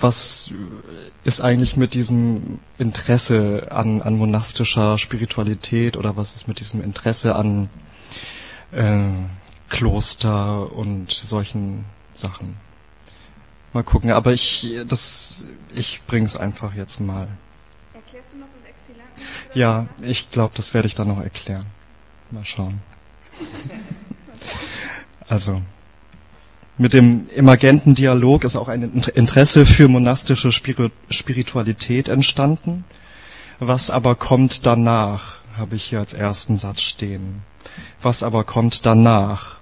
was ist eigentlich mit diesem Interesse an, an monastischer Spiritualität oder was ist mit diesem Interesse an äh, Kloster und solchen Sachen? Mal gucken, aber ich das ich bring's einfach jetzt mal. Erklärst du noch das Exilanten? Ja, ich glaube, das werde ich dann noch erklären. Mal schauen. also mit dem emergenten Dialog ist auch ein Interesse für monastische Spiritualität entstanden. Was aber kommt danach, habe ich hier als ersten Satz stehen. Was aber kommt danach?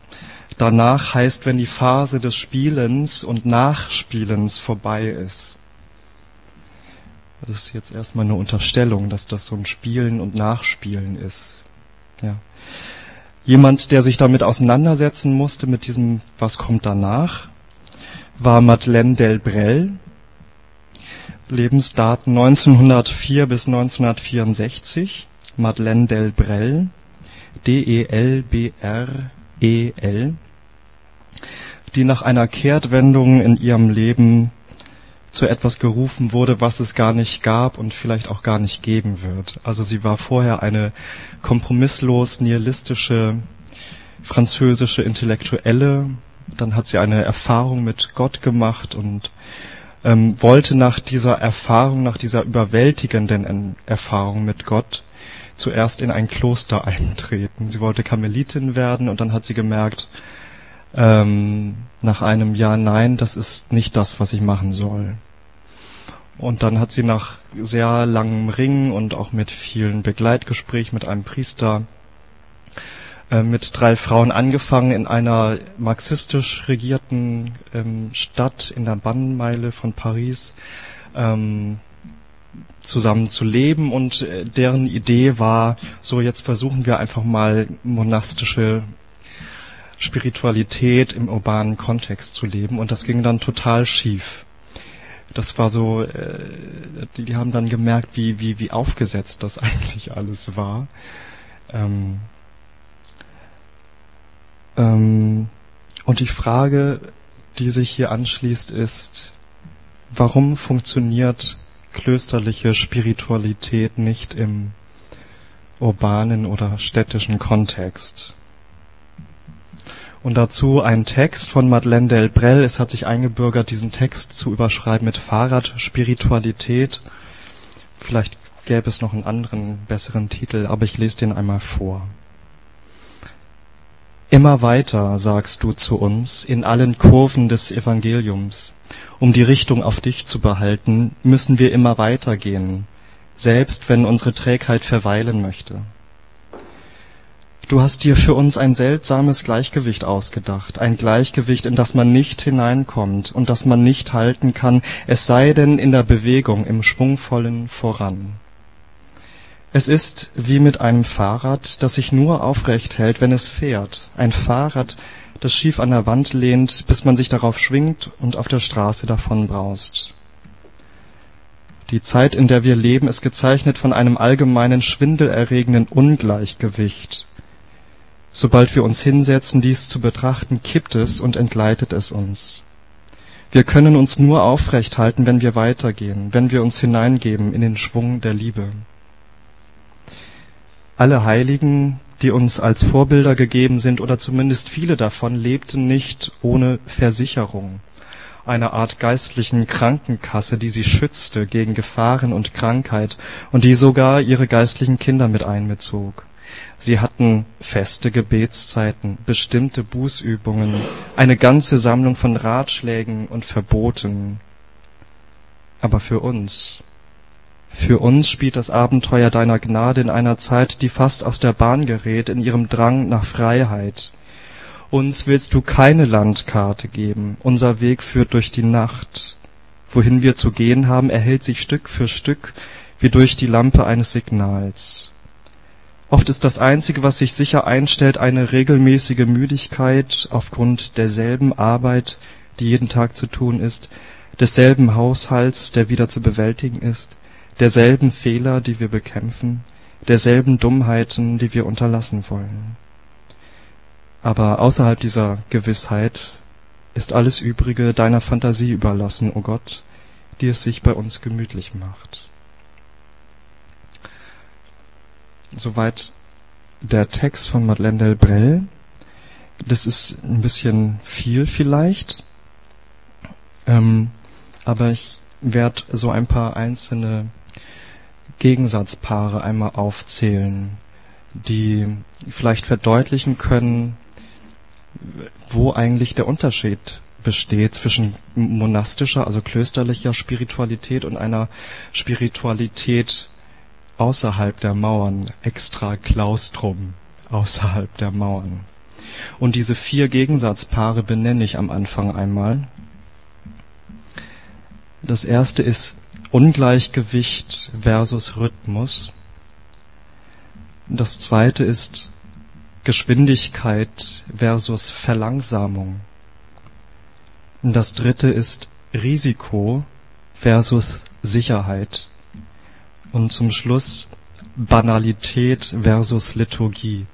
Danach heißt, wenn die Phase des Spielens und Nachspielens vorbei ist. Das ist jetzt erstmal eine Unterstellung, dass das so ein Spielen und Nachspielen ist. Ja jemand, der sich damit auseinandersetzen musste, mit diesem Was kommt danach, war Madeleine Delbrel. Lebensdaten 1904 bis 1964. Madeleine Delbrel. D-E-L-B-R-E-L. Die nach einer Kehrtwendung in ihrem Leben zu etwas gerufen wurde, was es gar nicht gab und vielleicht auch gar nicht geben wird. Also sie war vorher eine kompromisslos nihilistische französische Intellektuelle, dann hat sie eine Erfahrung mit Gott gemacht und ähm, wollte nach dieser Erfahrung, nach dieser überwältigenden Erfahrung mit Gott zuerst in ein Kloster eintreten. Sie wollte Karmelitin werden und dann hat sie gemerkt, ähm, nach einem Jahr, nein, das ist nicht das, was ich machen soll. Und dann hat sie nach sehr langem Ringen und auch mit vielen Begleitgesprächen mit einem Priester äh, mit drei Frauen angefangen in einer marxistisch regierten ähm, Stadt in der Bannenmeile von Paris ähm, zusammen zu leben und äh, deren Idee war, so jetzt versuchen wir einfach mal monastische Spiritualität im urbanen Kontext zu leben und das ging dann total schief. Das war so, äh, die, die haben dann gemerkt, wie, wie, wie aufgesetzt das eigentlich alles war. Ähm, ähm, und die Frage, die sich hier anschließt, ist, warum funktioniert klösterliche Spiritualität nicht im urbanen oder städtischen Kontext? Und dazu ein Text von Madeleine Delbrel. Es hat sich eingebürgert, diesen Text zu überschreiben mit Fahrradspiritualität. Vielleicht gäbe es noch einen anderen, besseren Titel, aber ich lese den einmal vor. Immer weiter, sagst du zu uns, in allen Kurven des Evangeliums. Um die Richtung auf dich zu behalten, müssen wir immer weiter gehen, selbst wenn unsere Trägheit verweilen möchte. Du hast dir für uns ein seltsames Gleichgewicht ausgedacht, ein Gleichgewicht, in das man nicht hineinkommt und das man nicht halten kann, es sei denn in der Bewegung, im schwungvollen Voran. Es ist wie mit einem Fahrrad, das sich nur aufrecht hält, wenn es fährt, ein Fahrrad, das schief an der Wand lehnt, bis man sich darauf schwingt und auf der Straße davonbraust. Die Zeit, in der wir leben, ist gezeichnet von einem allgemeinen schwindelerregenden Ungleichgewicht. Sobald wir uns hinsetzen, dies zu betrachten, kippt es und entgleitet es uns. Wir können uns nur aufrecht halten, wenn wir weitergehen, wenn wir uns hineingeben in den Schwung der Liebe. Alle Heiligen, die uns als Vorbilder gegeben sind, oder zumindest viele davon, lebten nicht ohne Versicherung, einer Art geistlichen Krankenkasse, die sie schützte gegen Gefahren und Krankheit und die sogar ihre geistlichen Kinder mit einbezog. Sie hatten feste Gebetszeiten, bestimmte Bußübungen, eine ganze Sammlung von Ratschlägen und Verboten. Aber für uns, für uns spielt das Abenteuer deiner Gnade in einer Zeit, die fast aus der Bahn gerät in ihrem Drang nach Freiheit. Uns willst du keine Landkarte geben, unser Weg führt durch die Nacht. Wohin wir zu gehen haben, erhält sich Stück für Stück wie durch die Lampe eines Signals. Oft ist das Einzige, was sich sicher einstellt, eine regelmäßige Müdigkeit aufgrund derselben Arbeit, die jeden Tag zu tun ist, desselben Haushalts, der wieder zu bewältigen ist, derselben Fehler, die wir bekämpfen, derselben Dummheiten, die wir unterlassen wollen. Aber außerhalb dieser Gewissheit ist alles Übrige deiner Fantasie überlassen, o Gott, die es sich bei uns gemütlich macht. Soweit der Text von Madeleine Delbrel. Das ist ein bisschen viel vielleicht, ähm, aber ich werde so ein paar einzelne Gegensatzpaare einmal aufzählen, die vielleicht verdeutlichen können, wo eigentlich der Unterschied besteht zwischen monastischer, also klösterlicher Spiritualität und einer Spiritualität außerhalb der Mauern, extra Klaustrum außerhalb der Mauern. Und diese vier Gegensatzpaare benenne ich am Anfang einmal. Das erste ist Ungleichgewicht versus Rhythmus. Das zweite ist Geschwindigkeit versus Verlangsamung. Das dritte ist Risiko versus Sicherheit. Und zum Schluss Banalität versus Liturgie.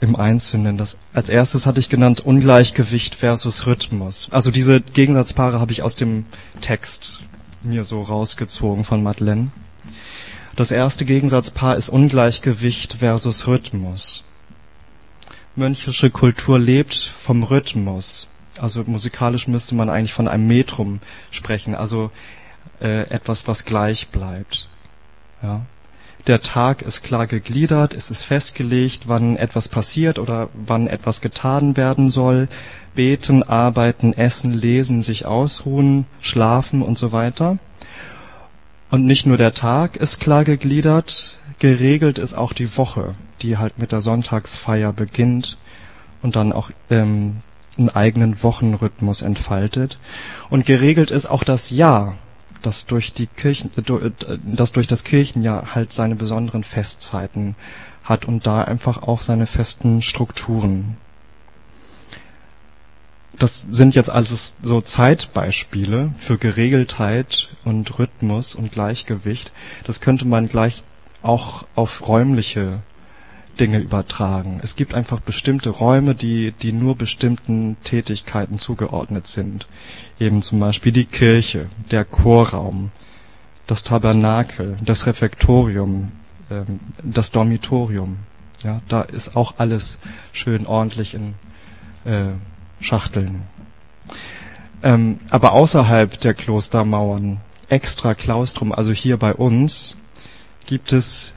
Im Einzelnen. Das, als erstes hatte ich genannt Ungleichgewicht versus Rhythmus. Also diese Gegensatzpaare habe ich aus dem Text mir so rausgezogen von Madeleine. Das erste Gegensatzpaar ist Ungleichgewicht versus Rhythmus. Mönchische Kultur lebt vom Rhythmus. Also musikalisch müsste man eigentlich von einem Metrum sprechen, also äh, etwas, was gleich bleibt. Ja. Der Tag ist klar gegliedert, es ist festgelegt, wann etwas passiert oder wann etwas getan werden soll. Beten, arbeiten, essen, lesen, sich ausruhen, schlafen und so weiter. Und nicht nur der Tag ist klar gegliedert, geregelt ist auch die Woche, die halt mit der Sonntagsfeier beginnt und dann auch ähm, einen eigenen Wochenrhythmus entfaltet. Und geregelt ist auch das Jahr, das durch die Kirchen, äh, das durch das Kirchenjahr halt seine besonderen Festzeiten hat und da einfach auch seine festen Strukturen das sind jetzt also so Zeitbeispiele für Geregeltheit und Rhythmus und Gleichgewicht. Das könnte man gleich auch auf räumliche Dinge übertragen. Es gibt einfach bestimmte Räume, die, die nur bestimmten Tätigkeiten zugeordnet sind. Eben zum Beispiel die Kirche, der Chorraum, das Tabernakel, das Refektorium, ähm, das Dormitorium. Ja, da ist auch alles schön ordentlich in äh, Schachteln. Ähm, aber außerhalb der Klostermauern, extra Klaustrum, also hier bei uns, gibt es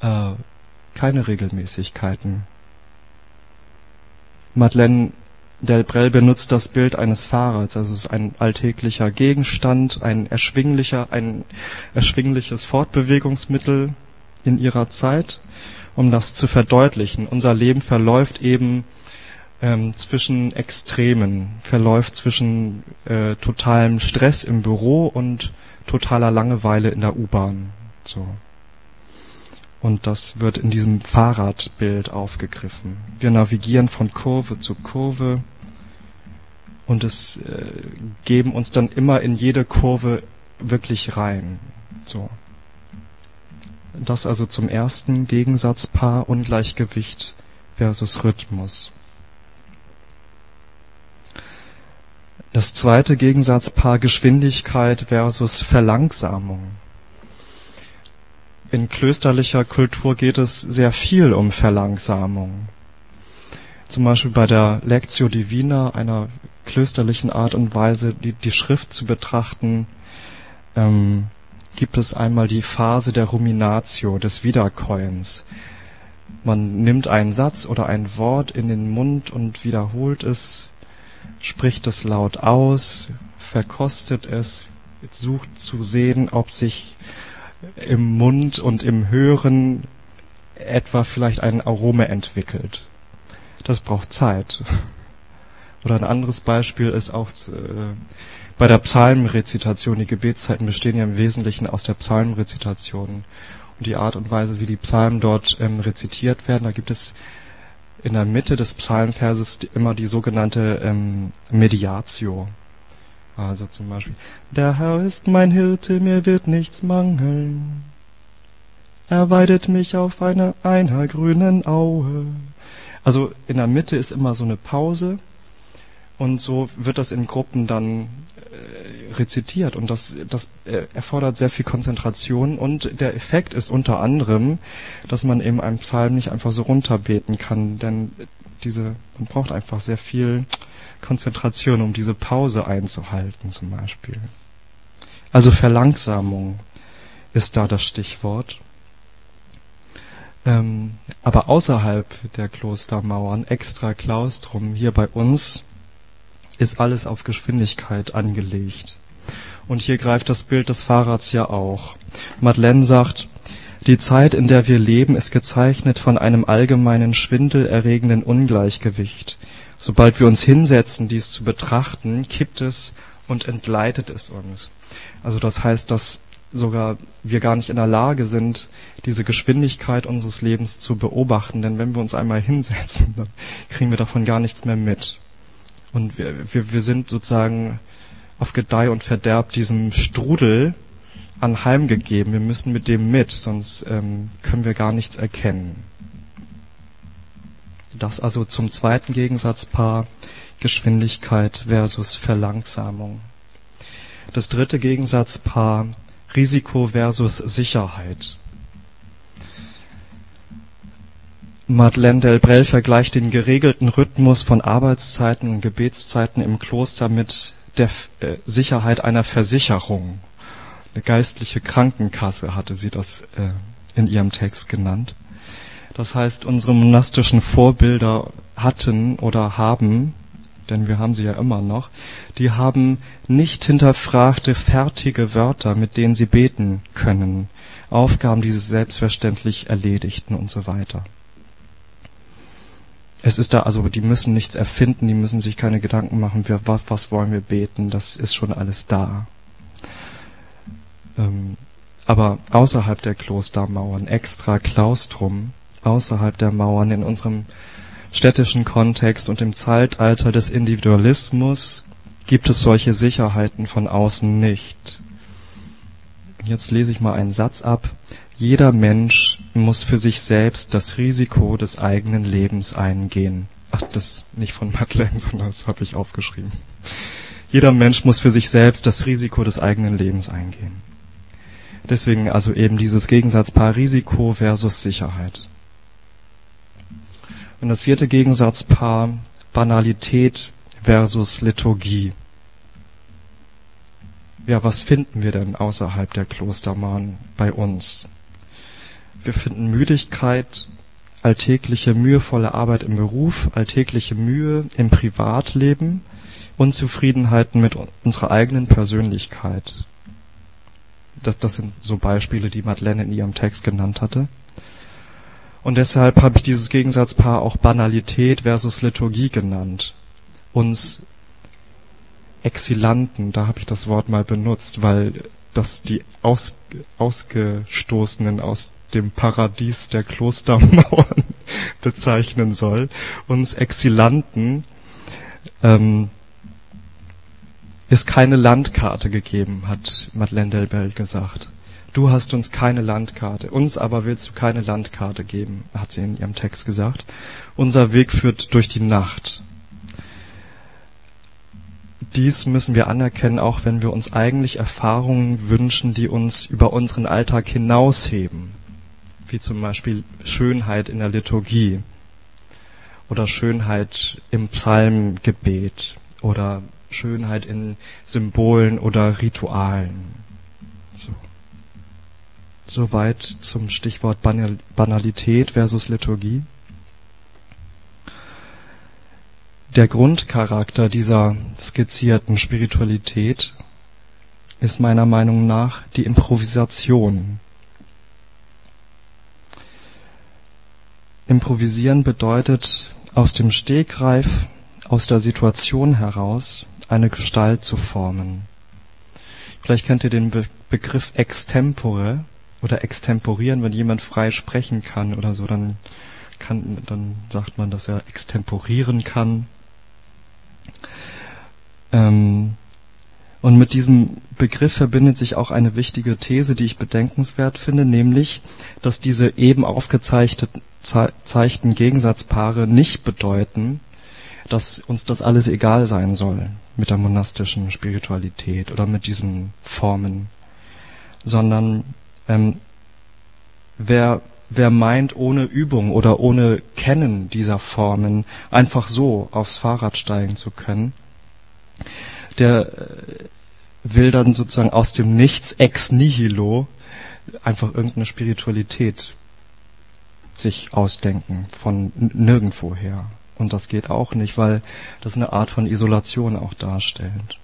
äh, keine Regelmäßigkeiten. Madeleine Delbrel benutzt das Bild eines Fahrrads, also es ist ein alltäglicher Gegenstand, ein erschwinglicher, ein erschwingliches Fortbewegungsmittel in ihrer Zeit, um das zu verdeutlichen. Unser Leben verläuft eben ähm, zwischen Extremen, verläuft zwischen äh, totalem Stress im Büro und totaler Langeweile in der U-Bahn. So. Und das wird in diesem Fahrradbild aufgegriffen. Wir navigieren von Kurve zu Kurve und es äh, geben uns dann immer in jede Kurve wirklich rein. So. Das also zum ersten Gegensatzpaar Ungleichgewicht versus Rhythmus. Das zweite Gegensatzpaar Geschwindigkeit versus Verlangsamung. In klösterlicher Kultur geht es sehr viel um Verlangsamung. Zum Beispiel bei der Lectio Divina, einer klösterlichen Art und Weise, die, die Schrift zu betrachten, ähm, gibt es einmal die Phase der Ruminatio, des Wiederkäuens. Man nimmt einen Satz oder ein Wort in den Mund und wiederholt es spricht es laut aus, verkostet es, sucht zu sehen, ob sich im Mund und im Hören etwa vielleicht ein Arome entwickelt. Das braucht Zeit. Oder ein anderes Beispiel ist auch äh, bei der Psalmenrezitation. Die Gebetszeiten bestehen ja im Wesentlichen aus der Psalmenrezitation. Und die Art und Weise, wie die Psalmen dort ähm, rezitiert werden, da gibt es in der Mitte des Psalmverses immer die sogenannte ähm, Mediatio. Also zum Beispiel, der Herr ist mein Hirte, mir wird nichts mangeln. Er weidet mich auf einer, einer grünen Aue. Also in der Mitte ist immer so eine Pause und so wird das in Gruppen dann rezitiert und das, das erfordert sehr viel Konzentration und der Effekt ist unter anderem, dass man eben einen Psalm nicht einfach so runterbeten kann, denn diese, man braucht einfach sehr viel Konzentration, um diese Pause einzuhalten zum Beispiel. Also Verlangsamung ist da das Stichwort. Ähm, aber außerhalb der Klostermauern, extra Klaustrum, hier bei uns, ist alles auf Geschwindigkeit angelegt. Und hier greift das Bild des Fahrrads ja auch. Madeleine sagt, die Zeit, in der wir leben, ist gezeichnet von einem allgemeinen schwindelerregenden Ungleichgewicht. Sobald wir uns hinsetzen, dies zu betrachten, kippt es und entgleitet es uns. Also das heißt, dass sogar wir gar nicht in der Lage sind, diese Geschwindigkeit unseres Lebens zu beobachten. Denn wenn wir uns einmal hinsetzen, dann kriegen wir davon gar nichts mehr mit. Und wir, wir, wir sind sozusagen auf Gedeih und Verderb diesem Strudel anheimgegeben. Wir müssen mit dem mit, sonst ähm, können wir gar nichts erkennen. Das also zum zweiten Gegensatzpaar Geschwindigkeit versus Verlangsamung. Das dritte Gegensatzpaar Risiko versus Sicherheit. Madeleine Delbrel vergleicht den geregelten Rhythmus von Arbeitszeiten und Gebetszeiten im Kloster mit der äh, Sicherheit einer Versicherung. Eine geistliche Krankenkasse hatte sie das äh, in ihrem Text genannt. Das heißt, unsere monastischen Vorbilder hatten oder haben, denn wir haben sie ja immer noch, die haben nicht hinterfragte fertige Wörter, mit denen sie beten können, Aufgaben, die sie selbstverständlich erledigten und so weiter. Es ist da, also die müssen nichts erfinden, die müssen sich keine Gedanken machen, wir, was, wollen wir beten, das ist schon alles da. Ähm, aber außerhalb der Klostermauern, extra Klaustrum, außerhalb der Mauern, in unserem städtischen Kontext und im Zeitalter des Individualismus gibt es solche Sicherheiten von außen nicht. Jetzt lese ich mal einen Satz ab. Jeder Mensch muss für sich selbst das Risiko des eigenen Lebens eingehen. Ach, das nicht von Madeleine, sondern das habe ich aufgeschrieben. Jeder Mensch muss für sich selbst das Risiko des eigenen Lebens eingehen. Deswegen also eben dieses Gegensatzpaar Risiko versus Sicherheit. Und das vierte Gegensatzpaar Banalität versus Liturgie. Ja, was finden wir denn außerhalb der Klostermauern bei uns? Wir finden Müdigkeit, alltägliche mühevolle Arbeit im Beruf, alltägliche Mühe im Privatleben, Unzufriedenheiten mit unserer eigenen Persönlichkeit. Das, das sind so Beispiele, die Madeleine in ihrem Text genannt hatte. Und deshalb habe ich dieses Gegensatzpaar auch Banalität versus Liturgie genannt. Uns Exilanten, da habe ich das Wort mal benutzt, weil das die Aus, Ausgestoßenen aus dem Paradies der Klostermauern bezeichnen soll, uns Exilanten ähm, ist keine Landkarte gegeben, hat Madeleine Delbel gesagt. Du hast uns keine Landkarte, uns aber willst du keine Landkarte geben, hat sie in ihrem Text gesagt. Unser Weg führt durch die Nacht. Dies müssen wir anerkennen, auch wenn wir uns eigentlich Erfahrungen wünschen, die uns über unseren Alltag hinausheben wie zum Beispiel Schönheit in der Liturgie oder Schönheit im Psalmgebet oder Schönheit in Symbolen oder Ritualen. So. Soweit zum Stichwort Banalität versus Liturgie. Der Grundcharakter dieser skizzierten Spiritualität ist meiner Meinung nach die Improvisation. Improvisieren bedeutet, aus dem Stegreif, aus der Situation heraus eine Gestalt zu formen. Vielleicht kennt ihr den Be Begriff extempore oder extemporieren, wenn jemand frei sprechen kann oder so, dann kann, dann sagt man, dass er extemporieren kann. Ähm, und mit diesem Begriff verbindet sich auch eine wichtige These, die ich bedenkenswert finde, nämlich, dass diese eben aufgezeichneten Gegensatzpaare nicht bedeuten, dass uns das alles egal sein soll. mit der monastischen Spiritualität oder mit diesen Formen, sondern ähm, wer, wer meint, ohne Übung oder ohne Kennen dieser Formen einfach so aufs Fahrrad steigen zu können, der äh, will dann sozusagen aus dem Nichts ex nihilo einfach irgendeine Spiritualität sich ausdenken von nirgendwoher. Und das geht auch nicht, weil das eine Art von Isolation auch darstellt.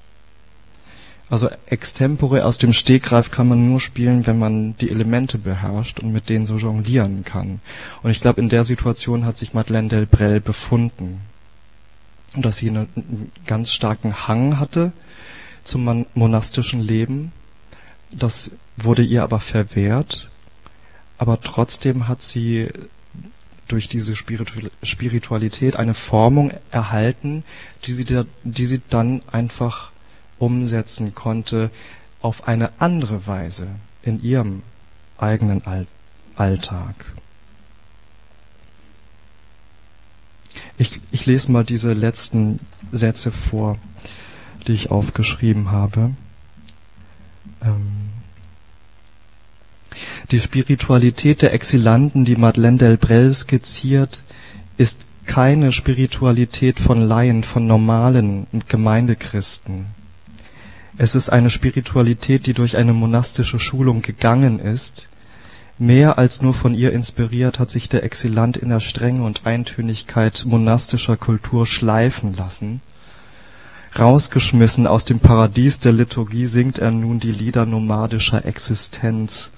Also extempore aus dem Stegreif kann man nur spielen, wenn man die Elemente beherrscht und mit denen so jonglieren kann. Und ich glaube, in der Situation hat sich Madeleine Delbrel befunden. Dass sie einen ganz starken Hang hatte zum monastischen Leben. Das wurde ihr aber verwehrt. Aber trotzdem hat sie durch diese Spiritualität eine Formung erhalten, die sie, die sie dann einfach umsetzen konnte auf eine andere Weise in ihrem eigenen Alltag. Ich, ich lese mal diese letzten Sätze vor, die ich aufgeschrieben habe. Ähm die Spiritualität der Exilanten, die Madeleine Delbrel skizziert, ist keine Spiritualität von Laien, von normalen Gemeindechristen. Es ist eine Spiritualität, die durch eine monastische Schulung gegangen ist. Mehr als nur von ihr inspiriert hat sich der Exilant in der Strenge und Eintönigkeit monastischer Kultur schleifen lassen. Rausgeschmissen aus dem Paradies der Liturgie singt er nun die Lieder nomadischer Existenz,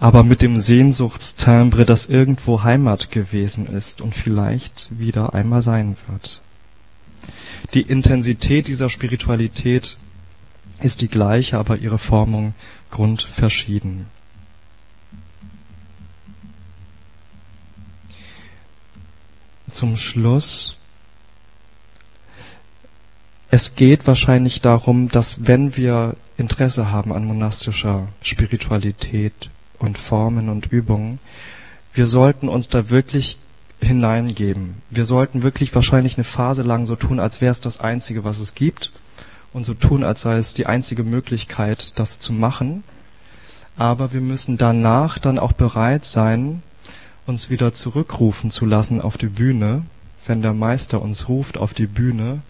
aber mit dem Sehnsuchtstimbre, das irgendwo Heimat gewesen ist und vielleicht wieder einmal sein wird. Die Intensität dieser Spiritualität ist die gleiche, aber ihre Formung grundverschieden. Zum Schluss. Es geht wahrscheinlich darum, dass wenn wir Interesse haben an monastischer Spiritualität und Formen und Übungen, wir sollten uns da wirklich hineingeben. Wir sollten wirklich wahrscheinlich eine Phase lang so tun, als wäre es das Einzige, was es gibt und so tun, als sei es die einzige Möglichkeit, das zu machen. Aber wir müssen danach dann auch bereit sein, uns wieder zurückrufen zu lassen auf die Bühne, wenn der Meister uns ruft auf die Bühne,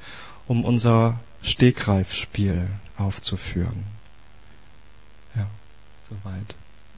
um unser Stegreifspiel aufzuführen. Ja, soweit.